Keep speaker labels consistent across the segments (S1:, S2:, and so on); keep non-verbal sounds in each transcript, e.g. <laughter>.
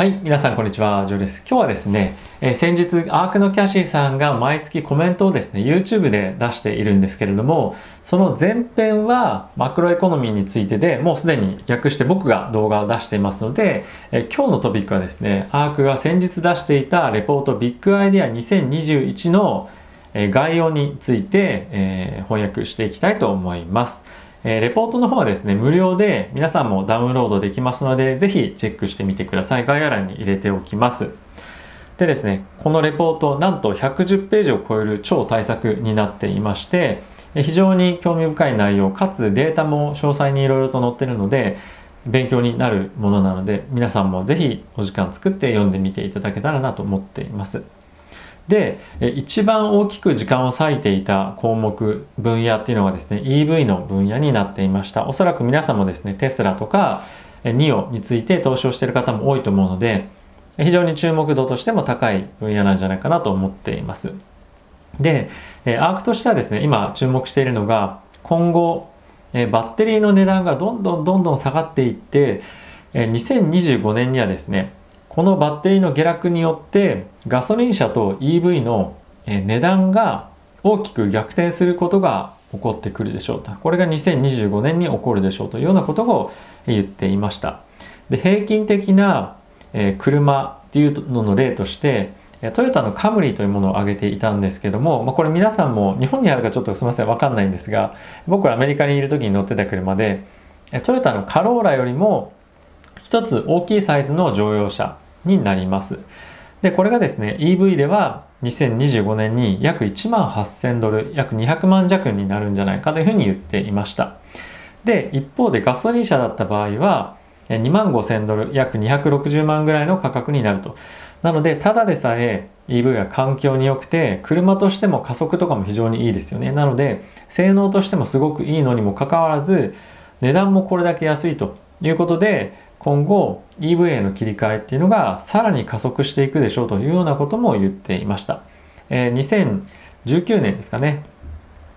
S1: はい、皆さんこんにちは、ジョーです。今日はですね、えー、先日アークのキャシーさんが毎月コメントをですね、YouTube で出しているんですけれども、その前編はマクロエコノミーについてでもうすでに訳して僕が動画を出していますので、えー、今日のトピックはですね、アークが先日出していたレポートビッグアイデア2021の概要について、えー、翻訳していきたいと思います。えー、レポートの方はですね、無料で皆さんもダウンロードできますので、ぜひチェックしてみてください。概要欄に入れておきます。でですね、このレポート、なんと110ページを超える超大作になっていまして、非常に興味深い内容、かつデータも詳細にいろいろと載ってるので、勉強になるものなので、皆さんもぜひお時間作って読んでみていただけたらなと思っています。で一番大きく時間を割いていた項目分野っていうのがですね EV の分野になっていました。おそらく皆さんもですねテスラとか NIO について投資をしている方も多いと思うので非常に注目度としても高い分野なんじゃないかなと思っています。でアークとしてはですね今注目しているのが今後バッテリーの値段がどんどんどんどん下がっていって2025年にはですねこのバッテリーの下落によってガソリン車と EV の値段が大きく逆転することが起こってくるでしょうと。これが2025年に起こるでしょうというようなことを言っていました。で平均的な車っていうのの例としてトヨタのカムリというものを挙げていたんですけども、まあ、これ皆さんも日本にあるかちょっとすみませんわかんないんですが僕はアメリカにいる時に乗ってた車でトヨタのカローラよりも一つ大きいサイズの乗用車になります。で、これがですね、EV では2025年に約1万8000ドル、約200万弱になるんじゃないかというふうに言っていました。で、一方でガソリン車だった場合は、2万5000ドル、約260万ぐらいの価格になると。なので、ただでさえ EV は環境に良くて、車としても加速とかも非常にいいですよね。なので、性能としてもすごくいいのにもかかわらず、値段もこれだけ安いということで、今後 EV への切り替えっていうのがさらに加速していくでしょうというようなことも言っていました。えー、2019年ですかね。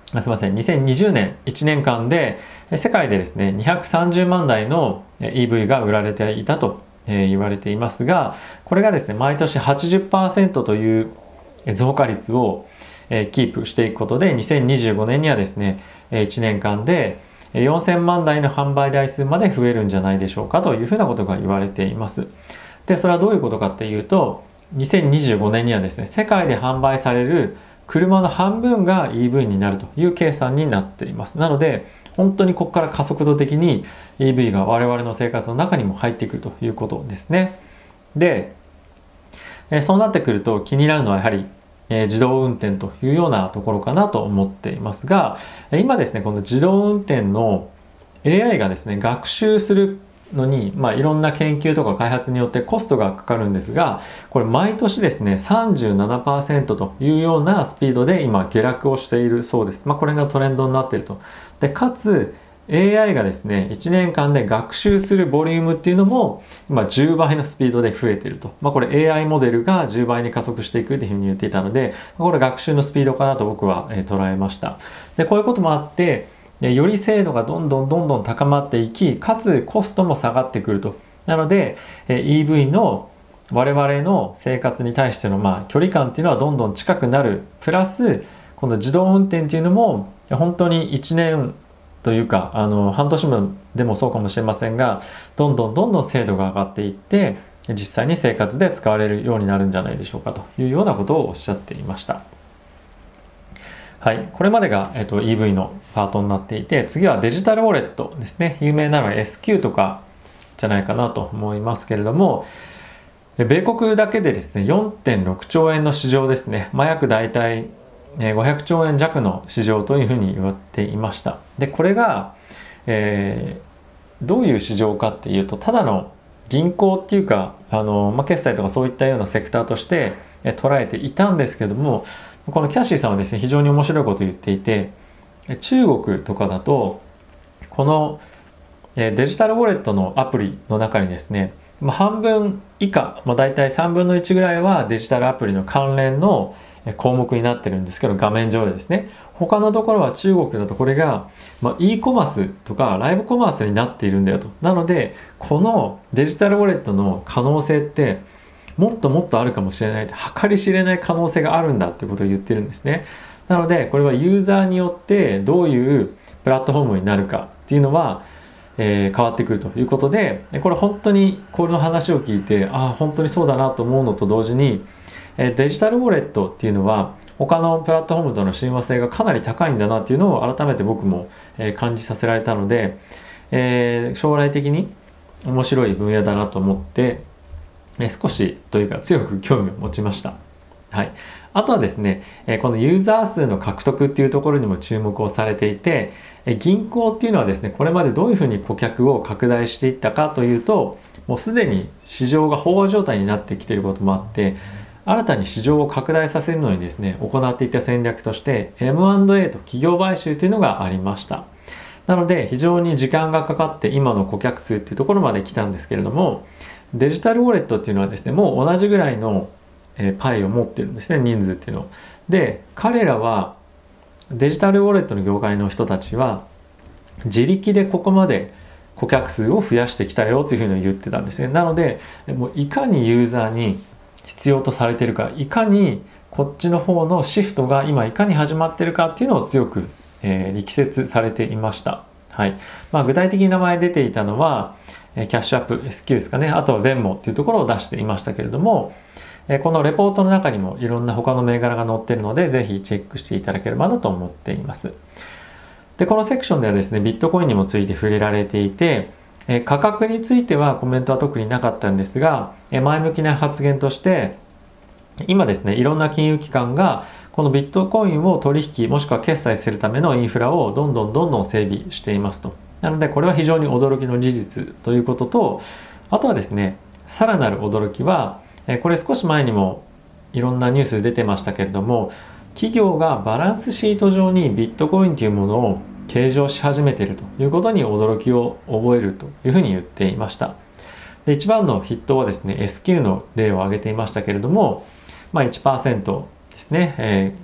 S1: すみません、2020年1年間で世界でですね、230万台の EV が売られていたと言われていますが、これがですね、毎年80%という増加率をキープしていくことで、2025年にはですね、1年間で4000万台の販売台数まで増えるんじゃないでしょうかというふうなことが言われています。で、それはどういうことかっていうと、2025年にはですね、世界で販売される車の半分が EV になるという計算になっています。なので、本当にここから加速度的に EV が我々の生活の中にも入ってくるということですね。で、そうなってくると気になるのはやはりえ自動運転というようなところかなと思っていますが今ですねこの自動運転の AI がですね学習するのに、まあ、いろんな研究とか開発によってコストがかかるんですがこれ毎年ですね37%というようなスピードで今下落をしているそうです、まあ、これがトレンドになっていると。でかつ AI がですね1年間で学習するボリュームっていうのも今10倍のスピードで増えていると、まあ、これ AI モデルが10倍に加速していくっていうふうに言っていたのでこれ学習のスピードかなと僕は、捉えました。でこういうこともあってより精度がどんどんどんどん高まっていきかつコストも下がってくると。なので EV の我々の生活に対してのまあ距離感っていうのはどんどん近くなる。プラスこの自動運転っていうのも本当に1年というかあの半年分でもそうかもしれませんがどんどんどんどん精度が上がっていって実際に生活で使われるようになるんじゃないでしょうかというようなことをおっしゃっていました。はい、これまでが、えっと、EV のパートになっていて次はデジタルウォレットですね。有名なのは SQ とかじゃないかなと思いますけれども米国だけでですね4.6兆円の市場ですね、まあ、約大体500兆円弱の市場というふうに言われていました。でこれが、えー、どういう市場かっていうとただの銀行っていうかあの、まあ、決済とかそういったようなセクターとして捉えていたんですけどもこのキャッシーさんはですね非常に面白いことを言っていて中国とかだとこのデジタルウォレットのアプリの中にですねまあ、半分以下、まあ、大体3分の1ぐらいはデジタルアプリの関連の項目になってるんですけど画面上でですね。他のところは中国だとこれが、まあ、e コマースとかライブコマースになっているんだよと。なのでこのデジタルウォレットの可能性ってもっともっとあるかもしれない。計り知れない可能性があるんだってことを言ってるんですね。なのでこれはユーザーによってどういうプラットフォームになるかっていうのは、えー、変わってくるということでこれ本当にこの話を聞いてああ本当にそうだなと思うのと同時にえデジタルウォレットっていうのは他のプラットフォームとの親和性がかなり高いんだなっていうのを改めて僕もえ感じさせられたので、えー、将来的に面白い分野だなと思って、え少しというか強く興味を持ちました。はい、あとはですねえこのユーザー数の獲得っていうところにも注目をされていてえ銀行っていうのはですねこれまでどういうふうに顧客を拡大していったかというともうすでに市場が飽和状態になってきていることもあって新たに市場を拡大させるのにですね行っていた戦略として M&A と企業買収というのがありました。なので非常に時間がかかって今の顧客数っていうところまで来たんですけれどもデジタルウォレットっていうのはですねもう同じぐらいのパイを持ってるんですね人数っていうの。で彼らはデジタルウォレットの業界の人たちは自力でここまで顧客数を増やしてきたよというふうに言ってたんですね。なのでもういかにユーザーに必要とされてるかいかにこっちの方のシフトが今いかに始まってるかっていうのを強く、えー、力説されていました。はいまあ、具体的に名前出ていたのは、えキャッシュアップ SQ ですかねあとはベンモっていうところを出していましたけれども、えこのレポートの中にもいろんな他の銘柄が載ってるのでぜひチェックしていただければなと思っています。でこのセクションではですねビットコインにもついて触れられていてえ価格についてはコメントは特になかったんですが、え前向きな発言として今ですねいろんな金融機関がこのビットコインを取引もしくは決済するためのインフラをどんどんどんどん整備していますと。なのでこれは非常に驚きの事実ということとあとはですねさらなる驚きはこれ少し前にもいろんなニュース出てましたけれども企業がバランスシート上にビットコインというものを計上し始めているということに驚きを覚えるというふうに言っていました。で一番の筆頭はですね SQ の例を挙げていましたけれども、まあ、1%ですね、え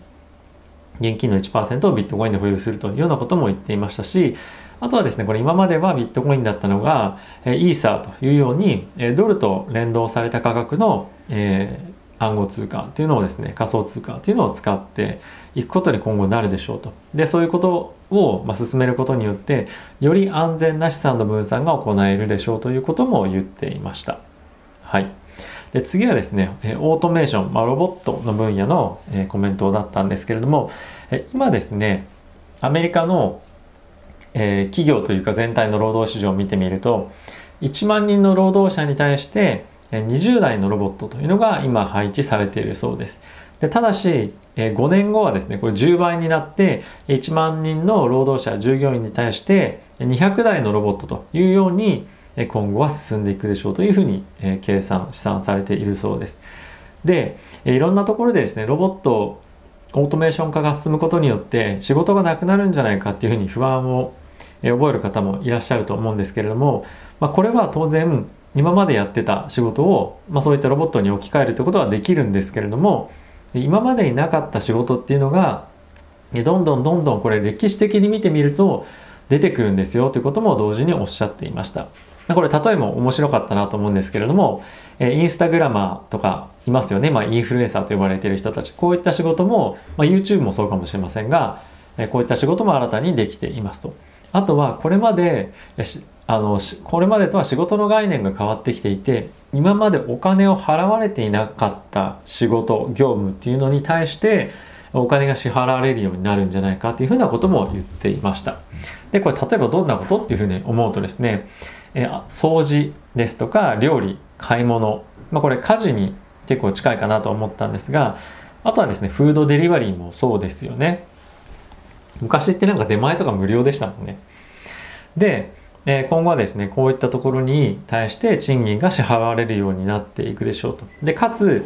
S1: ー、現金の1%をビットコインで保有するというようなことも言っていましたしあとはですね、これ今まではビットコインだったのが、えイーサーというように、えドルと連動された価格の、えー、暗号通貨っていうのをですね、仮想通貨っていうのを使っていくことに今後なるでしょうと。で、そういうことを、ま進めることによってより安全な資産の分散が行えるでしょうということも言っていました。はい、で次はですねオートメーション、まあ、ロボットの分野のコメントだったんですけれども今ですねアメリカの企業というか全体の労働市場を見てみると1万人の労働者に対して20台のロボットというのが今配置されているそうです。でただし5年後はですねこれ10倍になって1万人の労働者従業員に対して200台のロボットというように今後は進んでいくでしょうというふうに計算試算されているそうですでいろんなところでですねロボットオートメーション化が進むことによって仕事がなくなるんじゃないかっていうふうに不安を覚える方もいらっしゃると思うんですけれども、まあ、これは当然今までやってた仕事を、まあ、そういったロボットに置き換えるということはできるんですけれども今までになかった仕事っていうのがどんどんどんどんこれ歴史的に見てみると出てくるんですよということも同時におっしゃっていました。これ例えも面白かったなと思うんですけれども、インスタグラマーとかいますよね、まあ、インフルエンサーと呼ばれている人たちこういった仕事も、まあ、YouTube もそうかもしれませんがこういった仕事も新たにできていますと。あとはこれまであのこれまでとは仕事の概念が変わってきていて今までお金を払われていなかった仕事業務っていうのに対してお金が支払われるようになるんじゃないかっていうふうなことも言っていました。でこれ例えばどんなことっていうふうに思うとですねえ掃除ですとか料理買い物、まあ、これ家事に結構近いかなと思ったんですがあとはですねフードデリバリーもそうですよね。昔ってなんか出前とか無料でしたもんね。でえ今後はですねこういったところに対して賃金が支払われるようになっていくでしょうと。でかつ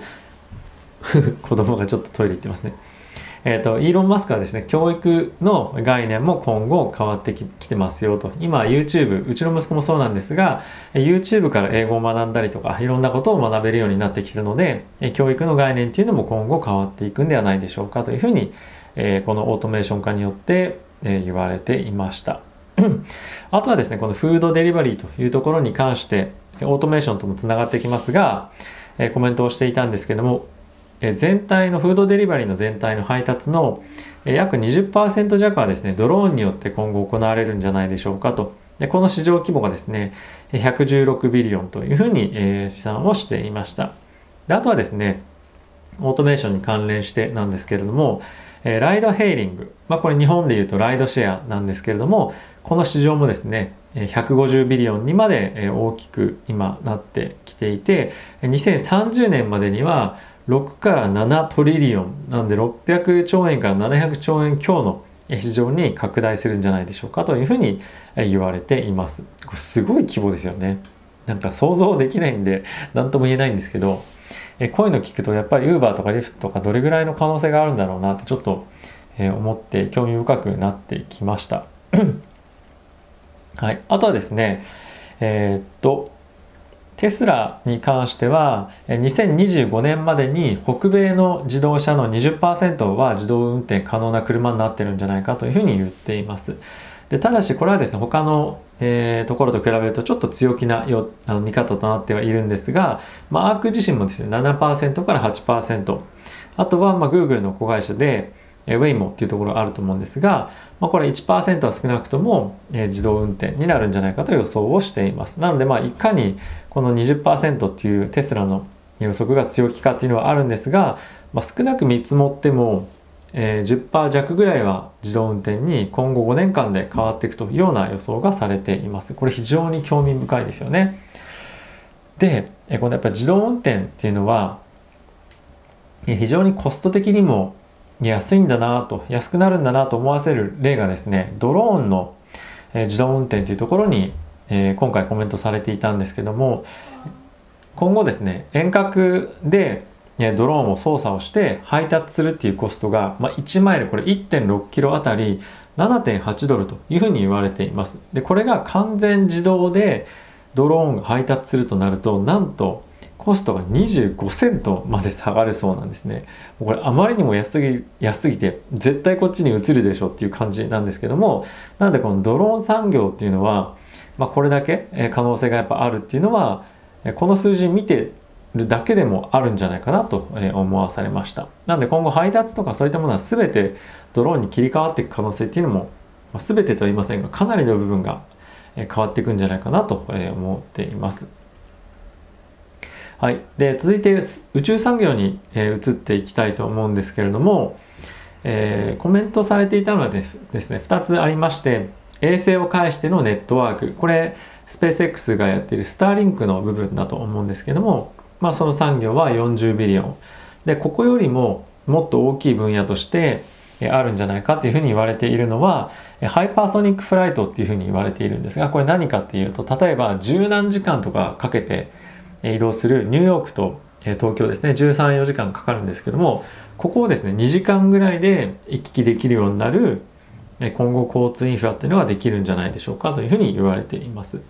S1: <laughs> 子供がちょっとトイレ行ってますね。えーと、イーロン・マスクはですね教育の概念も今後変わってきてますよと。今 YouTube うちの息子もそうなんですが YouTube から英語を学んだりとかいろんなことを学べるようになってきてるので教育の概念っていうのも今後変わっていくんではないでしょうかというふうに、えー、このオートメーション化によって、えー、言われていました。あとはですねこのフードデリバリーというところに関してオートメーションともつながってきますが、え、コメントをしていたんですけども全体のフードデリバリーの全体の配達の約20%弱はですねドローンによって今後行われるんじゃないでしょうかと。でこの市場規模がですね116ビリオンというふうに試算をしていました。であとはですねオートメーションに関連してなんですけれどもえライドヘイリング、まあ、これ日本でいうとライドシェアなんですけれどもこの市場もですね150ビリオンにまで大きく今なってきていて2030年までには6から7トリリオンなんで600兆円から700兆円強の市場に拡大するんじゃないでしょうかというふうに言われています。これすごい規模ですよね。なんか想像できないんで何とも言えないんですけどえこういうの聞くとやっぱり Uber とか Lyft とかどれぐらいの可能性があるんだろうなってちょっと、え思って興味深くなってきました。<clears throat> はい、あとはですねえー、っとテスラに関しては2025年までに北米の自動車の20%は自動運転可能な車になってるんじゃないかというふうに言っています。でただしこれはですね他の、えー、ところと比べるとちょっと強気なよあの見方となってはいるんですが、まあ、アーク自身もですね7%から8%あとはまあ Google の子会社で Waymo っていうところがあると思うんですが、まあ、これ1%は少なくとも、えー、自動運転になるんじゃないかと予想をしています。なのでまあいかにこの20%っていうテスラの予測が強気かっていうのはあるんですが、まあ、少なく見積もっても、えー、10%弱ぐらいは自動運転に今後5年間で変わっていくというような予想がされています。これ非常に興味深いですよね。でこのやっぱり自動運転っていうのは非常にコスト的にも安いんだなと安くなるんだなと思わせる例がですねドローンの自動運転というところにえー、今回コメントされていたんですけども今後ですね遠隔でドローンを操作をして配達するっていうコストが、まあ、1マイルこれ1.6キロあたり7.8ドルというふうに言われていますでこれが完全自動でドローンが配達するとなるとなんとコストが25セントまで下がるそうなんですね。これあまりにも安すぎ安すぎて絶対こっちに移るでしょっていう感じなんですけどもなのでこのドローン産業っていうのはまあ、これだけ可能性がやっぱあるっていうのはこの数字見てるだけでもあるんじゃないかなと思わされました。なので今後配達とかそういったものは全てドローンに切り替わっていく可能性っていうのも、ま、全てとは言いませんがかなりの部分が変わっていくんじゃないかなと思っています。はい、で続いて宇宙産業に、え移っていきたいと思うんですけれども、えー、コメントされていたのはですね2つありまして衛星を介してのネットワーク。これスペース X がやっているスターリンクの部分だと思うんですけども、まあ、その産業は40ビリオン。でここよりももっと大きい分野としてあるんじゃないかっていうふうに言われているのはハイパーソニックフライトっていうふうに言われているんですがこれ何かっていうと例えば十何時間とかかけて移動するニューヨークと東京ですね。134時間かかるんですけどもここをですね2時間ぐらいで行き来できるようになる今後交通インフラっていうのができるんじゃないでしょうかというふうに言われています。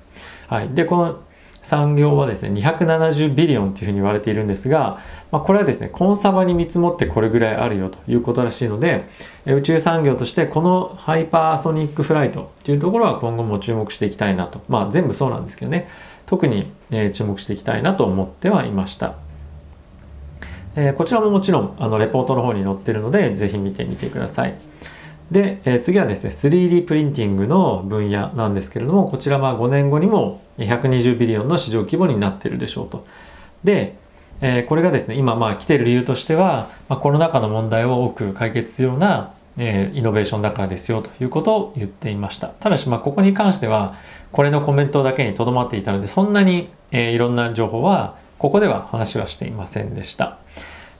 S1: はい、でこの産業はですね270ビリオンというふうに言われているんですが、まあ、これはですねコンサバに見積もってこれぐらいあるよということらしいので宇宙産業としてこのハイパーソニックフライトというところは今後も注目していきたいなとまあ全部そうなんですけどね特に、え注目していきたいなと思ってはいました。え、こちらももちろんあのレポートの方に載ってるのでぜひ見てみてください。で、えー、次はですね 3D プリンティングの分野なんですけれどもこちらは5年後にも120ビリオンの市場規模になっているでしょうと。で、えー、これがですね今まあ来てる理由としては、まあ、コロナ禍の問題を多く解決するような、えー、イノベーションだからですよということを言っていました。ただしまあここに関してはこれのコメントだけにとどまっていたのでそんなに、えー、いろんな情報はここでは話はしていませんでした。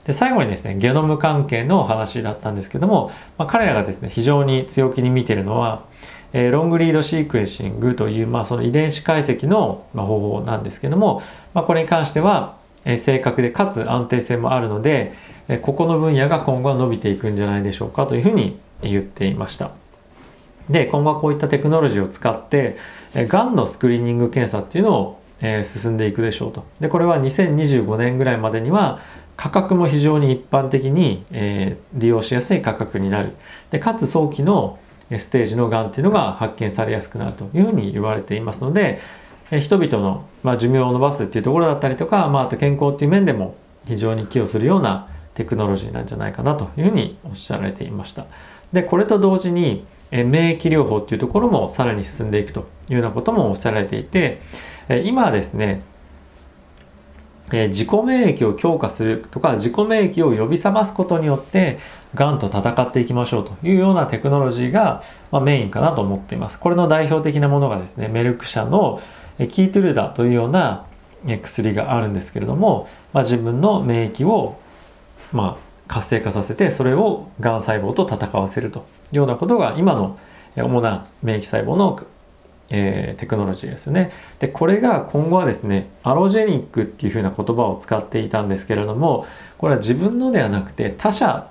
S1: で最後にですねゲノム関係の話だったんですけども、まあ、彼らがですね非常に強気に見ているのは、えー、ロングリードシークエンシングという、まあ、その遺伝子解析の、方法なんですけども、まあ、これに関しては、えー、正確でかつ安定性もあるので、えここの分野が今後は伸びていくんじゃないでしょうかというふうに言っていました。で今後はこういったテクノロジーを使ってがんのスクリーニング検査っていうのを、え進んでいくでしょうとでこれは2025年ぐらいまでには価格も非常に一般的に、え利用しやすい価格になるでかつ早期のステージのがんっていうのが発見されやすくなるというふうに言われていますので、え人々の、まあ、寿命を延ばすっていうところだったりとか、まあ、あと健康っていう面でも非常に寄与するようなテクノロジーなんじゃないかなというふうにおっしゃられていました。でこれと同時にえ免疫療法っていうところもさらに進んでいくというようなこともおっしゃられていてえ今はですねえ自己免疫を強化するとか自己免疫を呼び覚ますことによってがんと戦っていきましょうというようなテクノロジーが、まメインかなと思っています。これの代表的なものがですねメルク社のキートゥルダというような薬があるんですけれども、まあ、自分の免疫を、まあ、活性化させてそれをがん細胞と戦わせるというようなことが今の主な免疫細胞の、えー、テクノロジーですよね。でこれが今後はですねアロジェニックっていうふうな言葉を使っていたんですけれどもこれは自分のではなくて他者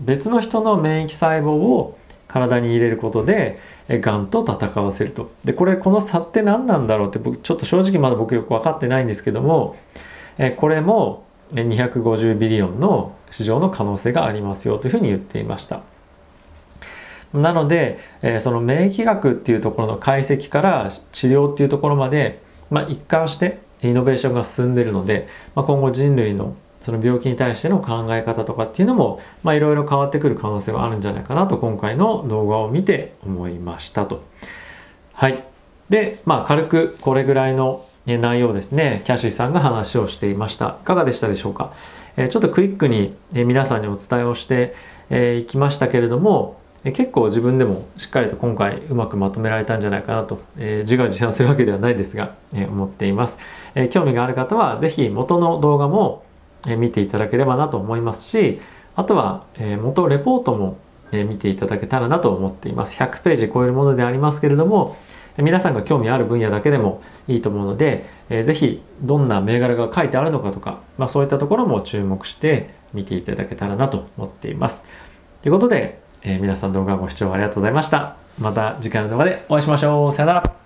S1: 別の人の免疫細胞を体に入れることでがんと戦わせると。でこれこの差って何なんだろうって僕ちょっと正直まだ僕よく分かってないんですけどもえこれも250ビリオンの市場の可能性がありますよというふうに言っていました。なので、えその免疫学っていうところの解析から治療っていうところまで、まあ、一貫してイノベーションが進んでるので、まあ、今後人類のその病気に対しての考え方とかっていうのもいろいろ変わってくる可能性はあるんじゃないかなと今回の動画を見て思いましたと。はい。で、まあ軽くこれぐらいの内容ですね、キャシーさんが話をしていました。いかがでしたでしょうか？えちょっとクイックに皆さんにお伝えをしていきましたけれども、結構自分でもしっかりと今回うまくまとめられたんじゃないかなと、えー、自画自賛するわけではないですが、えー、思っています、えー、興味がある方は是非元の動画も見ていただければなと思いますしあとは元レポートも見ていただけたらなと思っています。100ページ超えるものでありますけれども皆さんが興味ある分野だけでもいいと思うので是非どんな銘柄が書いてあるのかとか、まあ、そういったところも注目して見ていただけたらなと思っています。ということで、え皆さん動画ご視聴ありがとうございました。また次回の動画でお会いしましょう。さよなら。